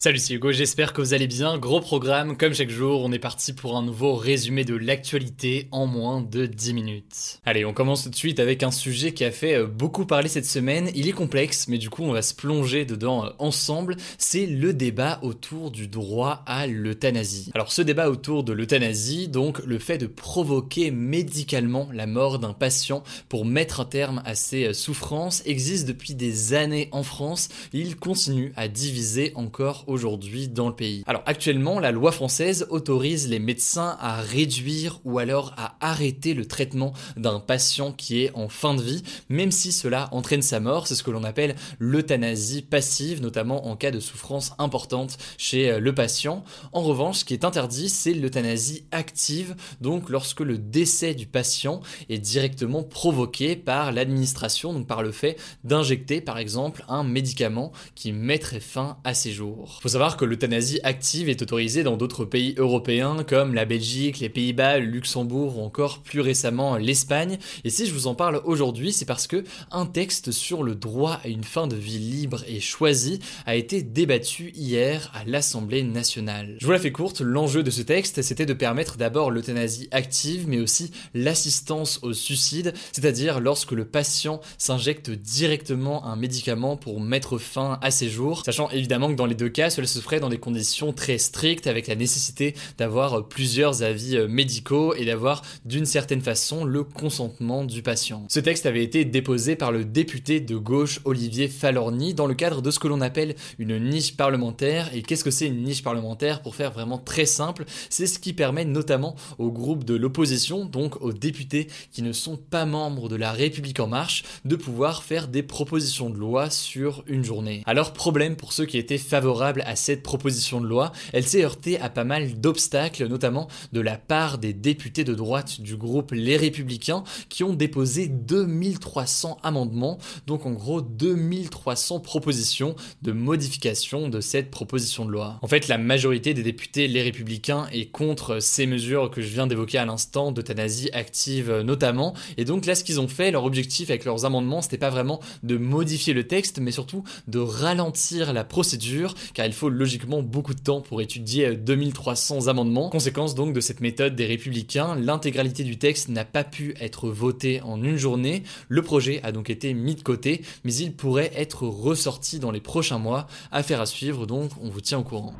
Salut, c'est Hugo, j'espère que vous allez bien. Gros programme, comme chaque jour, on est parti pour un nouveau résumé de l'actualité en moins de 10 minutes. Allez, on commence tout de suite avec un sujet qui a fait euh, beaucoup parler cette semaine. Il est complexe, mais du coup, on va se plonger dedans euh, ensemble. C'est le débat autour du droit à l'euthanasie. Alors, ce débat autour de l'euthanasie, donc le fait de provoquer médicalement la mort d'un patient pour mettre un terme à ses euh, souffrances, existe depuis des années en France. Il continue à diviser encore aujourd'hui dans le pays. Alors actuellement, la loi française autorise les médecins à réduire ou alors à arrêter le traitement d'un patient qui est en fin de vie, même si cela entraîne sa mort. C'est ce que l'on appelle l'euthanasie passive, notamment en cas de souffrance importante chez euh, le patient. En revanche, ce qui est interdit, c'est l'euthanasie active, donc lorsque le décès du patient est directement provoqué par l'administration, donc par le fait d'injecter par exemple un médicament qui mettrait fin à ses jours. Faut savoir que l'euthanasie active est autorisée dans d'autres pays européens comme la Belgique, les Pays-Bas, le Luxembourg ou encore plus récemment l'Espagne. Et si je vous en parle aujourd'hui, c'est parce que un texte sur le droit à une fin de vie libre et choisie a été débattu hier à l'Assemblée nationale. Je vous la fais courte, l'enjeu de ce texte, c'était de permettre d'abord l'euthanasie active, mais aussi l'assistance au suicide, c'est-à-dire lorsque le patient s'injecte directement un médicament pour mettre fin à ses jours, sachant évidemment que dans les deux cas, cela se ferait dans des conditions très strictes avec la nécessité d'avoir plusieurs avis euh, médicaux et d'avoir d'une certaine façon le consentement du patient. Ce texte avait été déposé par le député de gauche Olivier Falorni dans le cadre de ce que l'on appelle une niche parlementaire. Et qu'est-ce que c'est une niche parlementaire? Pour faire vraiment très simple, c'est ce qui permet notamment aux groupes de l'opposition, donc aux députés qui ne sont pas membres de la République en marche, de pouvoir faire des propositions de loi sur une journée. Alors problème pour ceux qui étaient favorables à cette proposition de loi, elle s'est heurtée à pas mal d'obstacles, notamment de la part des députés de droite du groupe Les Républicains qui ont déposé 2300 amendements, donc en gros 2300 propositions de modification de cette proposition de loi. En fait, la majorité des députés Les Républicains est contre ces mesures que je viens d'évoquer à l'instant, d'euthanasie active notamment, et donc là ce qu'ils ont fait, leur objectif avec leurs amendements, c'était pas vraiment de modifier le texte, mais surtout de ralentir la procédure, car il faut logiquement beaucoup de temps pour étudier 2300 amendements. Conséquence donc de cette méthode des républicains, l'intégralité du texte n'a pas pu être votée en une journée. Le projet a donc été mis de côté, mais il pourrait être ressorti dans les prochains mois. Affaire à suivre donc, on vous tient au courant.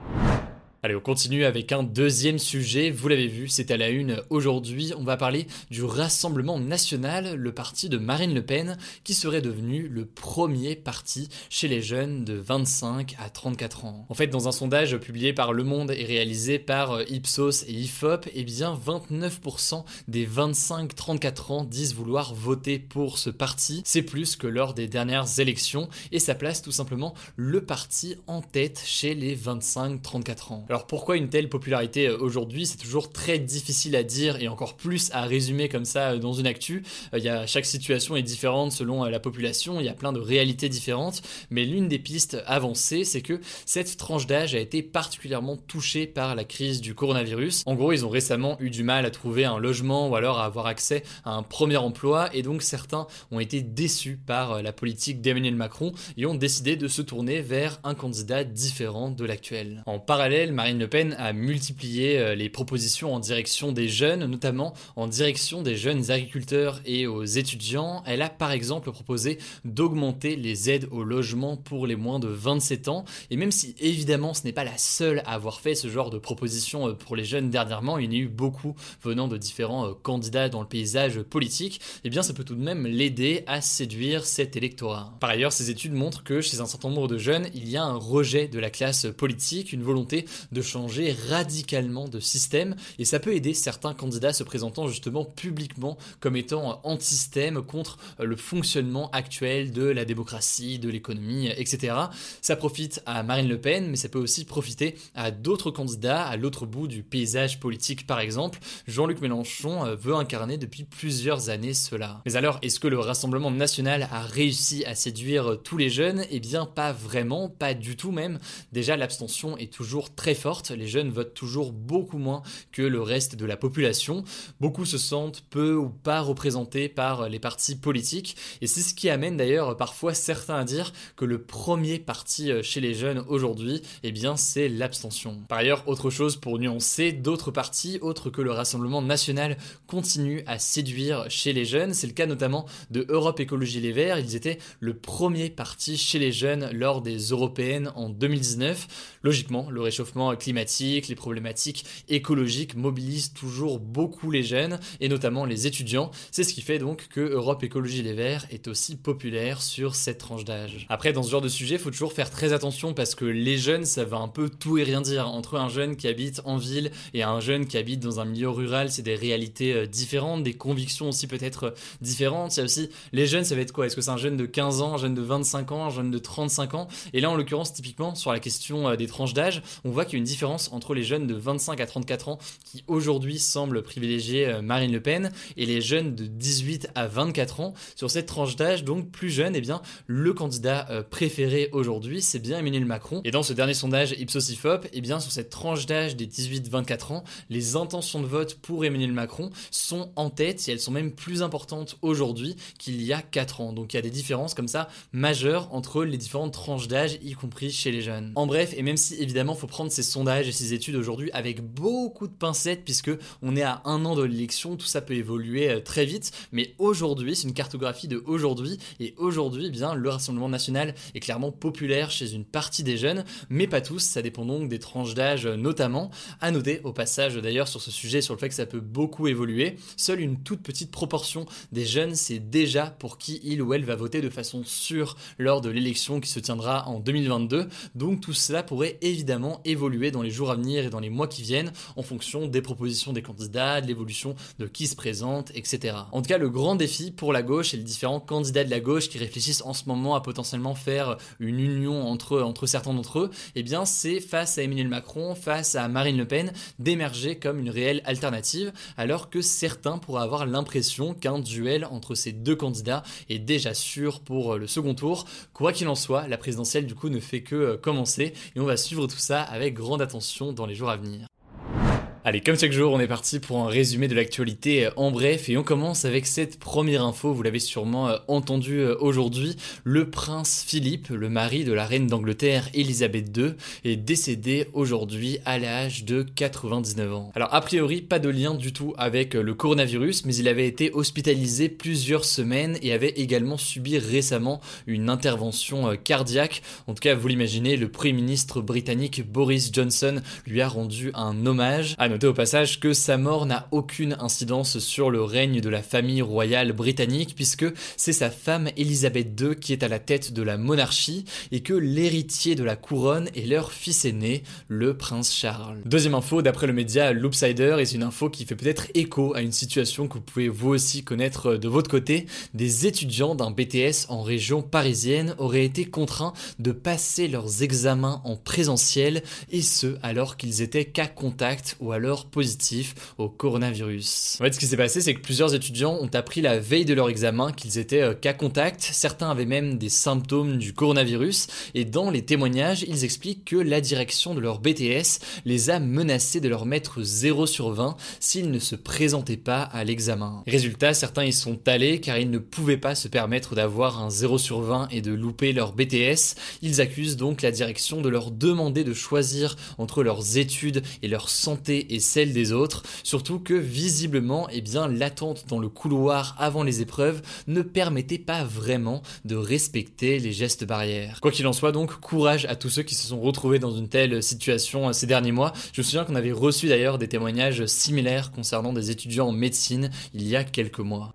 Allez, on continue avec un deuxième sujet. Vous l'avez vu, c'est à la une aujourd'hui. On va parler du Rassemblement national, le parti de Marine Le Pen, qui serait devenu le premier parti chez les jeunes de 25 à 34 ans. En fait, dans un sondage publié par Le Monde et réalisé par euh, Ipsos et Ifop, eh bien 29% des 25-34 ans disent vouloir voter pour ce parti. C'est plus que lors des dernières élections et ça place tout simplement le parti en tête chez les 25-34 ans. Alors pourquoi une telle popularité euh, aujourd'hui? C'est toujours très difficile à dire et encore plus à résumer comme ça euh, dans une actu. Euh, chaque situation est différente selon la population, il y a plein de réalités différentes, mais l'une des pistes avancées, c'est que cette tranche d'âge a été particulièrement touchée par la crise du coronavirus. En gros, ils ont récemment eu du mal à trouver un logement ou alors à avoir accès à un premier emploi et donc certains ont été déçus par la politique d'Emmanuel Macron et ont décidé de se tourner vers un candidat différent de l'actuel. En parallèle, Marine Le Pen a multiplié euh, les propositions en direction des jeunes, notamment en direction des jeunes agriculteurs et aux étudiants. Elle a par exemple proposé d'augmenter les aides au logement pour les moins de 27 ans. Et même si évidemment ce n'est pas la seule à avoir fait ce genre de proposition euh, pour les jeunes dernièrement, il y en a eu beaucoup venant de différents euh, candidats dans le paysage politique, eh bien ça peut tout de même l'aider à séduire cet électorat. Par ailleurs, ces études montrent que chez un certain nombre de jeunes, il y a un rejet de la classe politique, une volonté de changer radicalement de système, et ça peut aider certains candidats se présentant justement publiquement comme étant anti-système contre le fonctionnement actuel de la démocratie, de l'économie, etc. Ça profite à Marine Le Pen, mais ça peut aussi profiter à d'autres candidats à l'autre bout du paysage politique par exemple. Jean-Luc Mélenchon euh, veut incarner depuis plusieurs années cela. Mais alors, est-ce que le Rassemblement national a réussi à séduire tous les jeunes? Eh bien, pas vraiment, pas du tout même. Déjà, l'abstention est toujours très forte, les jeunes votent toujours beaucoup moins que le reste de la population. Beaucoup se sentent peu ou pas représentés par les partis politiques, et c'est ce qui amène d'ailleurs parfois certains à dire que le premier parti euh, chez les jeunes aujourd'hui, eh bien, c'est l'abstention. Par ailleurs, autre chose pour nuancer, d'autres partis, autres que le Rassemblement national, continuent à séduire chez les jeunes. C'est le cas notamment de Europe Écologie Les Verts. Ils étaient le premier parti chez les jeunes lors des européennes en 2019. Logiquement, le réchauffement climatique, les problématiques écologiques mobilisent toujours beaucoup les jeunes et notamment les étudiants. C'est ce qui fait donc que Europe Écologie Les Verts est aussi populaire sur cette tranche d'âge. Après, dans ce genre de sujet, il faut toujours faire très attention parce que les jeunes, ça va un peu tout et rien dire. Entre un jeune qui habite en ville et un jeune qui habite dans un milieu rural, c'est des réalités euh, différentes, des convictions aussi peut-être euh, différentes. Il y a aussi les jeunes, ça va être quoi? Est-ce que c'est un jeune de 15 ans, un jeune de 25 ans, un jeune de 35 ans? Et là, en l'occurrence, typiquement, sur la question euh, des tranches d'âge, on voit qu'il une différence entre les jeunes de 25 à 34 ans qui aujourd'hui semblent privilégier Marine Le Pen et les jeunes de 18 à 24 ans. Sur cette tranche d'âge, donc plus jeune, eh bien, le candidat préféré aujourd'hui, c'est bien Emmanuel Macron. Et dans ce dernier sondage Ipsos IFOP, eh bien, sur cette tranche d'âge des 18-24 ans, les intentions de vote pour Emmanuel Macron sont en tête et elles sont même plus importantes aujourd'hui qu'il y a 4 ans. Donc il y a des différences comme ça majeures entre les différentes tranches d'âge, y compris chez les jeunes. En bref, et même si évidemment faut prendre ces sondages et ces études aujourd'hui avec beaucoup de pincettes, puisque on est à un an de l'élection, tout ça peut évoluer euh, très vite, mais aujourd'hui, c'est une cartographie de aujourd'hui, et aujourd'hui, eh bien, le Rassemblement national est clairement populaire chez une partie des jeunes, mais pas tous, ça dépend donc des tranches d'âge euh, notamment. À noter au passage d'ailleurs sur ce sujet, sur le fait que ça peut beaucoup évoluer, seule une toute petite proportion des jeunes sait déjà pour qui il ou elle va voter de façon sûre lors de l'élection qui se tiendra en 2022. Donc tout cela pourrait évidemment évoluer dans les jours à venir et dans les mois qui viennent en fonction des propositions des candidats, de l'évolution de qui se présente, etc. En tout cas, le grand défi pour la gauche et les différents candidats de la gauche qui réfléchissent en ce moment à potentiellement faire une union entre, entre certains d'entre eux, eh bien c'est face à Emmanuel Macron, face à Marine Le Pen, d'émerger comme une réelle alternative, alors que certains pourraient avoir l'impression qu'un duel entre ces deux candidats est déjà sûr pour le second tour. Quoi qu'il en soit, la présidentielle du coup ne fait que euh, commencer et on va suivre tout ça avec grande attention dans les jours à venir. Allez, comme chaque jour, on est parti pour un résumé de l'actualité euh, en bref et on commence avec cette première info, vous l'avez sûrement euh, entendu euh, aujourd'hui, le prince Philippe, le mari de la reine d'Angleterre Elisabeth II, est décédé aujourd'hui à l'âge de 99 ans. Alors a priori, pas de lien du tout avec le coronavirus, mais il avait été hospitalisé plusieurs semaines et avait également subi récemment une intervention cardiaque. En tout cas, vous l'imaginez, le premier ministre britannique Boris Johnson lui a rendu un hommage. À au passage que sa mort n'a aucune incidence sur le règne de la famille royale britannique puisque c'est sa femme Elisabeth II qui est à la tête de la monarchie et que l'héritier de la couronne est leur fils aîné, le prince Charles. Deuxième info, d'après le média Loopsider, et c'est une info qui fait peut-être écho à une situation que vous pouvez vous aussi connaître de votre côté, des étudiants d'un BTS en région parisienne auraient été contraints de passer leurs examens en présentiel et ce alors qu'ils étaient qu'à contact ou à alors au coronavirus. En fait, ce qui s'est passé, c'est que plusieurs étudiants ont appris la veille de leur examen qu'ils étaient euh, cas contact. Certains avaient même des symptômes du coronavirus. Et dans les témoignages, ils expliquent que la direction de leur BTS les a menacés de leur mettre 0 sur 20 s'ils ne se présentaient pas à l'examen. Résultat, certains y sont allés car ils ne pouvaient pas se permettre d'avoir un 0 sur 20 et de louper leur BTS. Ils accusent donc la direction de leur demander de choisir entre leurs études et leur santé et celle des autres, surtout que visiblement, eh bien, l'attente dans le couloir avant les épreuves ne permettait pas vraiment de respecter les gestes barrières. Quoi qu'il en soit donc, courage à tous ceux qui se sont retrouvés dans une telle situation ces derniers mois. Je me souviens qu'on avait reçu d'ailleurs des témoignages similaires concernant des étudiants en médecine il y a quelques mois.